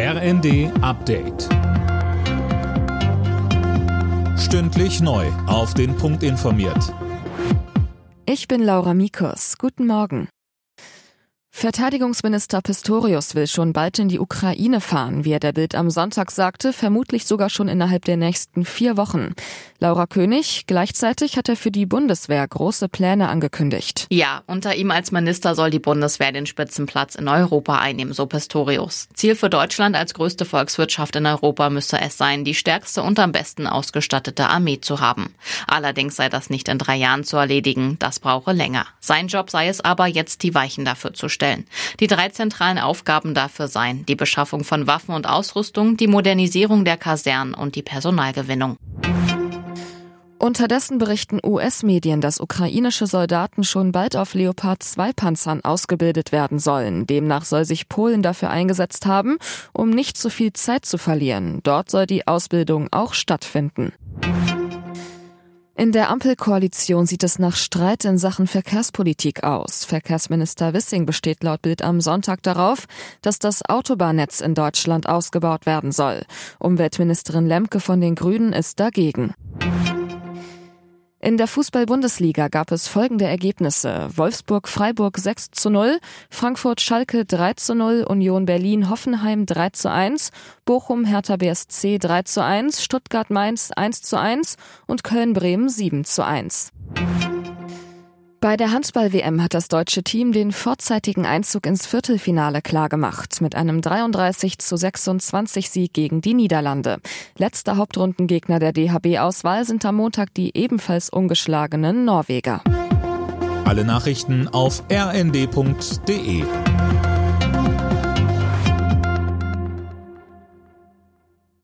RND Update. Stündlich neu. Auf den Punkt informiert. Ich bin Laura Mikus. Guten Morgen. Verteidigungsminister Pistorius will schon bald in die Ukraine fahren, wie er der Bild am Sonntag sagte, vermutlich sogar schon innerhalb der nächsten vier Wochen. Laura König, gleichzeitig hat er für die Bundeswehr große Pläne angekündigt. Ja, unter ihm als Minister soll die Bundeswehr den Spitzenplatz in Europa einnehmen, so Pistorius. Ziel für Deutschland als größte Volkswirtschaft in Europa müsse es sein, die stärkste und am besten ausgestattete Armee zu haben. Allerdings sei das nicht in drei Jahren zu erledigen, das brauche länger. Sein Job sei es aber, jetzt die Weichen dafür zu stellen. Die drei zentralen Aufgaben dafür seien die Beschaffung von Waffen und Ausrüstung, die Modernisierung der Kasernen und die Personalgewinnung. Unterdessen berichten US-Medien, dass ukrainische Soldaten schon bald auf Leopard 2 Panzern ausgebildet werden sollen. Demnach soll sich Polen dafür eingesetzt haben, um nicht zu viel Zeit zu verlieren. Dort soll die Ausbildung auch stattfinden. In der Ampelkoalition sieht es nach Streit in Sachen Verkehrspolitik aus. Verkehrsminister Wissing besteht laut Bild am Sonntag darauf, dass das Autobahnnetz in Deutschland ausgebaut werden soll. Umweltministerin Lemke von den Grünen ist dagegen. In der Fußball-Bundesliga gab es folgende Ergebnisse. Wolfsburg-Freiburg 6 zu 0, Frankfurt-Schalke 3 zu 0, Union Berlin-Hoffenheim 3 zu 1, Bochum-Hertha BSC 3 zu 1, Stuttgart-Mainz 1 zu 1 und Köln-Bremen 7 zu 1. Bei der Handball-WM hat das deutsche Team den vorzeitigen Einzug ins Viertelfinale klargemacht mit einem 33 zu 26 Sieg gegen die Niederlande. Letzter Hauptrundengegner der DHB-Auswahl sind am Montag die ebenfalls ungeschlagenen Norweger. Alle Nachrichten auf rnd.de